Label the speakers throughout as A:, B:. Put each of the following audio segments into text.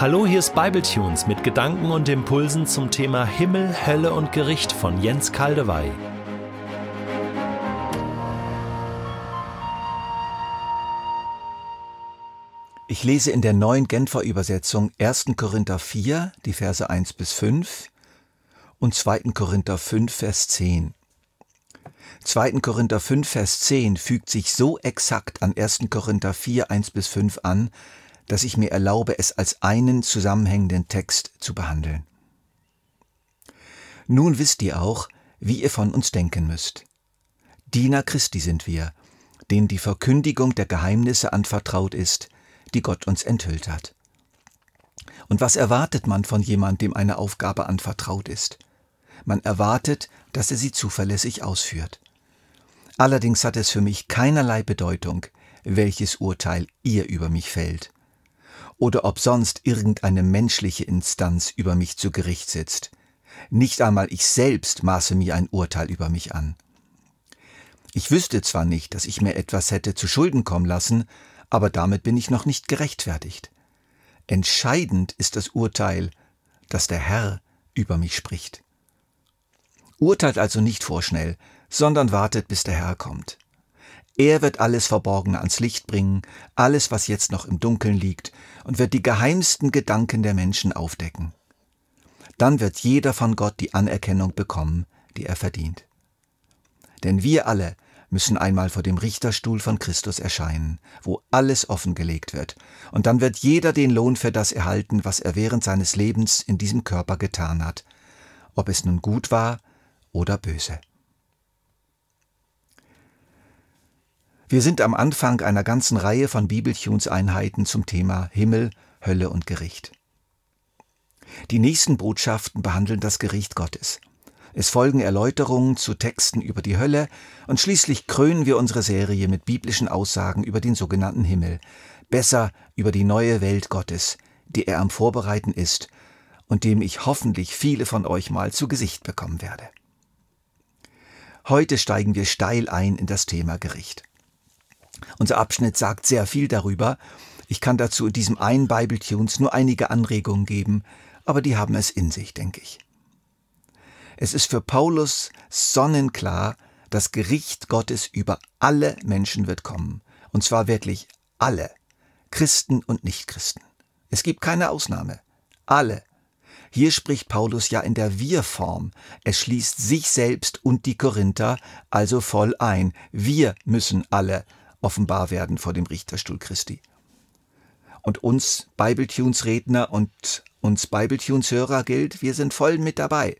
A: Hallo, hier ist Bibletunes mit Gedanken und Impulsen zum Thema Himmel, Hölle und Gericht von Jens Kaldewey.
B: Ich lese in der neuen Genfer Übersetzung 1. Korinther 4, die Verse 1 bis 5 und 2. Korinther 5, Vers 10. 2. Korinther 5, Vers 10 fügt sich so exakt an 1. Korinther 4, 1 bis 5 an, dass ich mir erlaube, es als einen zusammenhängenden Text zu behandeln. Nun wisst ihr auch, wie ihr von uns denken müsst. Diener Christi sind wir, denen die Verkündigung der Geheimnisse anvertraut ist, die Gott uns enthüllt hat. Und was erwartet man von jemandem, dem eine Aufgabe anvertraut ist? Man erwartet, dass er sie zuverlässig ausführt. Allerdings hat es für mich keinerlei Bedeutung, welches Urteil ihr über mich fällt oder ob sonst irgendeine menschliche Instanz über mich zu Gericht sitzt. Nicht einmal ich selbst maße mir ein Urteil über mich an. Ich wüsste zwar nicht, dass ich mir etwas hätte zu Schulden kommen lassen, aber damit bin ich noch nicht gerechtfertigt. Entscheidend ist das Urteil, dass der Herr über mich spricht. Urteilt also nicht vorschnell, sondern wartet, bis der Herr kommt. Er wird alles Verborgene ans Licht bringen, alles, was jetzt noch im Dunkeln liegt, und wird die geheimsten Gedanken der Menschen aufdecken. Dann wird jeder von Gott die Anerkennung bekommen, die er verdient. Denn wir alle müssen einmal vor dem Richterstuhl von Christus erscheinen, wo alles offengelegt wird, und dann wird jeder den Lohn für das erhalten, was er während seines Lebens in diesem Körper getan hat, ob es nun gut war oder böse. Wir sind am Anfang einer ganzen Reihe von Bibeltunes-Einheiten zum Thema Himmel, Hölle und Gericht. Die nächsten Botschaften behandeln das Gericht Gottes. Es folgen Erläuterungen zu Texten über die Hölle und schließlich krönen wir unsere Serie mit biblischen Aussagen über den sogenannten Himmel, besser über die neue Welt Gottes, die er am Vorbereiten ist und dem ich hoffentlich viele von euch mal zu Gesicht bekommen werde. Heute steigen wir steil ein in das Thema Gericht. Unser Abschnitt sagt sehr viel darüber. Ich kann dazu in diesem einen Bible Tunes nur einige Anregungen geben, aber die haben es in sich, denke ich. Es ist für Paulus sonnenklar, das Gericht Gottes über alle Menschen wird kommen. Und zwar wirklich alle. Christen und Nichtchristen. Es gibt keine Ausnahme. Alle. Hier spricht Paulus ja in der Wir-Form. Es schließt sich selbst und die Korinther also voll ein. Wir müssen alle offenbar werden vor dem Richterstuhl Christi. Und uns Bibletunes-Redner und uns Bibletunes-Hörer gilt, wir sind voll mit dabei.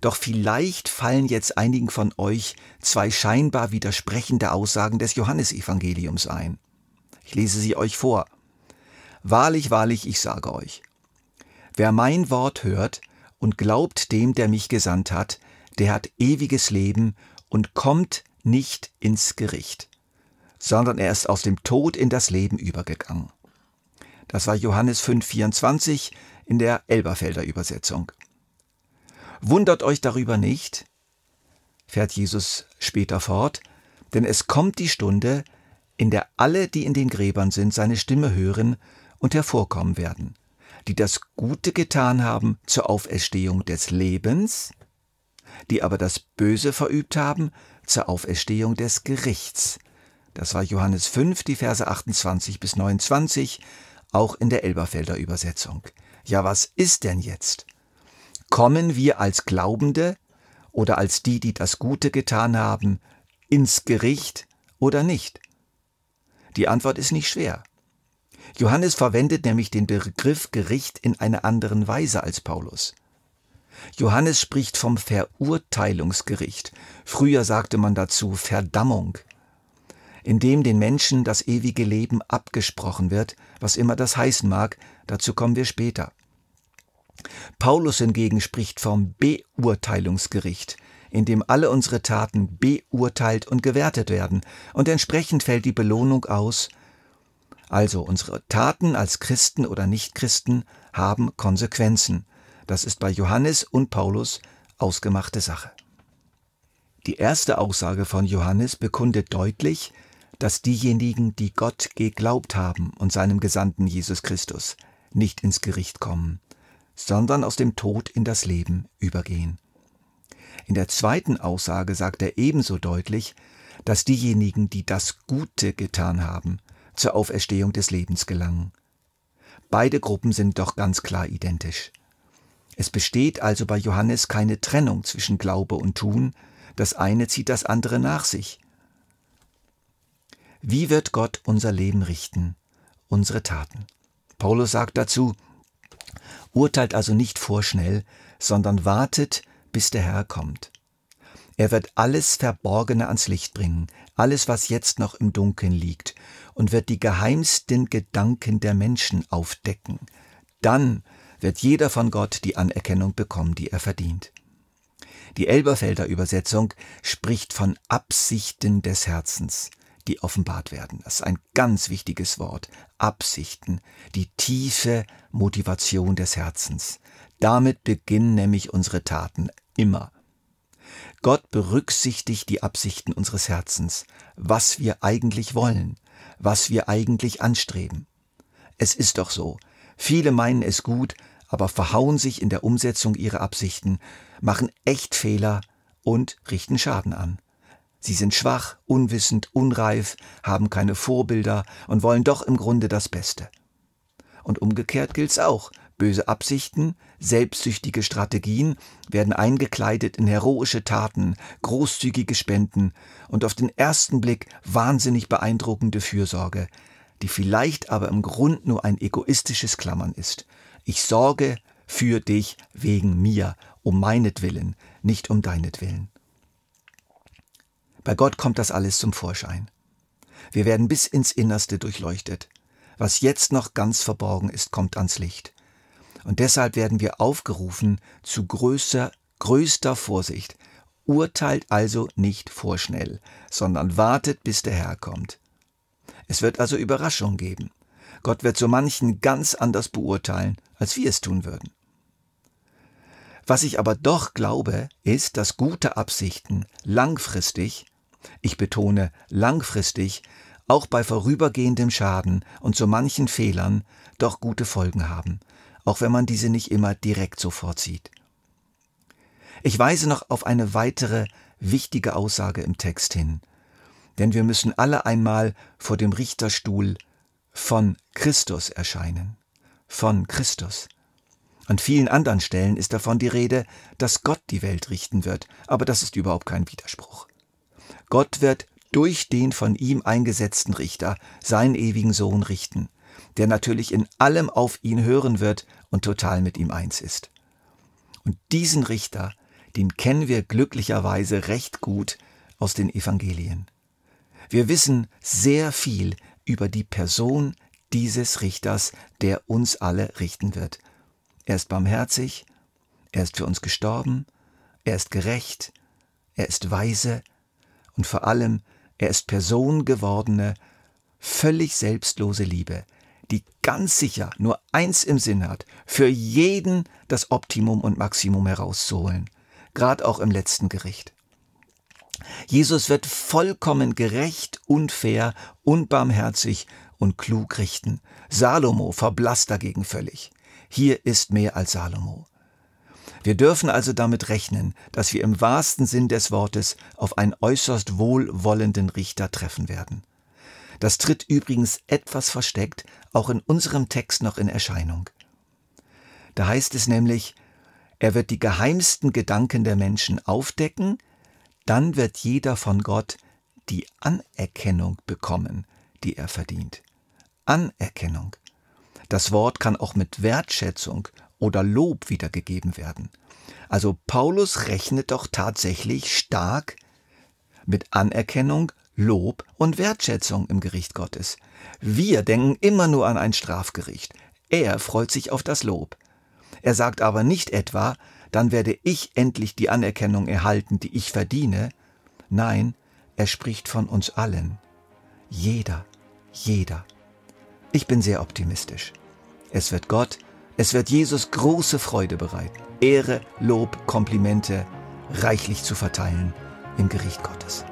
B: Doch vielleicht fallen jetzt einigen von euch zwei scheinbar widersprechende Aussagen des Johannesevangeliums ein. Ich lese sie euch vor. Wahrlich, wahrlich, ich sage euch, wer mein Wort hört und glaubt dem, der mich gesandt hat, der hat ewiges Leben und kommt nicht ins Gericht, sondern er ist aus dem Tod in das Leben übergegangen. Das war Johannes 5,24 in der Elberfelder Übersetzung. Wundert euch darüber nicht, fährt Jesus später fort, denn es kommt die Stunde, in der alle, die in den Gräbern sind, seine Stimme hören und hervorkommen werden, die das Gute getan haben zur Auferstehung des Lebens, die aber das Böse verübt haben zur Auferstehung des Gerichts. Das war Johannes 5, die Verse 28 bis 29, auch in der Elberfelder Übersetzung. Ja, was ist denn jetzt? Kommen wir als Glaubende oder als die, die das Gute getan haben, ins Gericht oder nicht? Die Antwort ist nicht schwer. Johannes verwendet nämlich den Begriff Gericht in einer anderen Weise als Paulus. Johannes spricht vom Verurteilungsgericht. Früher sagte man dazu Verdammung, in dem den Menschen das ewige Leben abgesprochen wird, was immer das heißen mag, dazu kommen wir später. Paulus hingegen spricht vom Beurteilungsgericht, in dem alle unsere Taten beurteilt und gewertet werden, und entsprechend fällt die Belohnung aus. Also unsere Taten als Christen oder Nichtchristen haben Konsequenzen, das ist bei Johannes und Paulus ausgemachte Sache. Die erste Aussage von Johannes bekundet deutlich, dass diejenigen, die Gott geglaubt haben und seinem Gesandten Jesus Christus, nicht ins Gericht kommen, sondern aus dem Tod in das Leben übergehen. In der zweiten Aussage sagt er ebenso deutlich, dass diejenigen, die das Gute getan haben, zur Auferstehung des Lebens gelangen. Beide Gruppen sind doch ganz klar identisch. Es besteht also bei Johannes keine Trennung zwischen Glaube und Tun, das eine zieht das andere nach sich. Wie wird Gott unser Leben richten, unsere Taten? Paulus sagt dazu, urteilt also nicht vorschnell, sondern wartet, bis der Herr kommt. Er wird alles Verborgene ans Licht bringen, alles, was jetzt noch im Dunkeln liegt, und wird die geheimsten Gedanken der Menschen aufdecken. Dann wird jeder von Gott die Anerkennung bekommen, die er verdient. Die Elberfelder Übersetzung spricht von Absichten des Herzens, die offenbart werden. Das ist ein ganz wichtiges Wort. Absichten, die tiefe Motivation des Herzens. Damit beginnen nämlich unsere Taten immer. Gott berücksichtigt die Absichten unseres Herzens, was wir eigentlich wollen, was wir eigentlich anstreben. Es ist doch so, viele meinen es gut, aber verhauen sich in der Umsetzung ihrer Absichten, machen echt Fehler und richten Schaden an. Sie sind schwach, unwissend, unreif, haben keine Vorbilder und wollen doch im Grunde das Beste. Und umgekehrt gilt's auch. Böse Absichten, selbstsüchtige Strategien werden eingekleidet in heroische Taten, großzügige Spenden und auf den ersten Blick wahnsinnig beeindruckende Fürsorge, die vielleicht aber im Grund nur ein egoistisches Klammern ist. Ich sorge für dich wegen mir, um meinetwillen, nicht um deinetwillen. Bei Gott kommt das alles zum Vorschein. Wir werden bis ins Innerste durchleuchtet. Was jetzt noch ganz verborgen ist, kommt ans Licht. Und deshalb werden wir aufgerufen zu größer, größter Vorsicht. Urteilt also nicht vorschnell, sondern wartet, bis der Herr kommt. Es wird also Überraschung geben. Gott wird so manchen ganz anders beurteilen, als wir es tun würden. Was ich aber doch glaube, ist, dass gute Absichten langfristig, ich betone langfristig, auch bei vorübergehendem Schaden und so manchen Fehlern doch gute Folgen haben, auch wenn man diese nicht immer direkt sofort sieht. Ich weise noch auf eine weitere wichtige Aussage im Text hin, denn wir müssen alle einmal vor dem Richterstuhl von Christus erscheinen. Von Christus. An vielen anderen Stellen ist davon die Rede, dass Gott die Welt richten wird, aber das ist überhaupt kein Widerspruch. Gott wird durch den von ihm eingesetzten Richter seinen ewigen Sohn richten, der natürlich in allem auf ihn hören wird und total mit ihm eins ist. Und diesen Richter, den kennen wir glücklicherweise recht gut aus den Evangelien. Wir wissen sehr viel über die Person dieses Richters, der uns alle richten wird. Er ist barmherzig, er ist für uns gestorben, er ist gerecht, er ist weise und vor allem er ist Person gewordene, völlig selbstlose Liebe, die ganz sicher nur eins im Sinn hat, für jeden das Optimum und Maximum herauszuholen, gerade auch im letzten Gericht. Jesus wird vollkommen gerecht, unfair, unbarmherzig und klug richten. Salomo verblasst dagegen völlig. Hier ist mehr als Salomo. Wir dürfen also damit rechnen, dass wir im wahrsten Sinn des Wortes auf einen äußerst wohlwollenden Richter treffen werden. Das tritt übrigens etwas versteckt auch in unserem Text noch in Erscheinung. Da heißt es nämlich, er wird die geheimsten Gedanken der Menschen aufdecken, dann wird jeder von Gott die Anerkennung bekommen, die er verdient. Anerkennung. Das Wort kann auch mit Wertschätzung oder Lob wiedergegeben werden. Also Paulus rechnet doch tatsächlich stark mit Anerkennung, Lob und Wertschätzung im Gericht Gottes. Wir denken immer nur an ein Strafgericht. Er freut sich auf das Lob. Er sagt aber nicht etwa, dann werde ich endlich die Anerkennung erhalten, die ich verdiene. Nein, er spricht von uns allen. Jeder, jeder. Ich bin sehr optimistisch. Es wird Gott, es wird Jesus große Freude bereiten, Ehre, Lob, Komplimente reichlich zu verteilen im Gericht Gottes.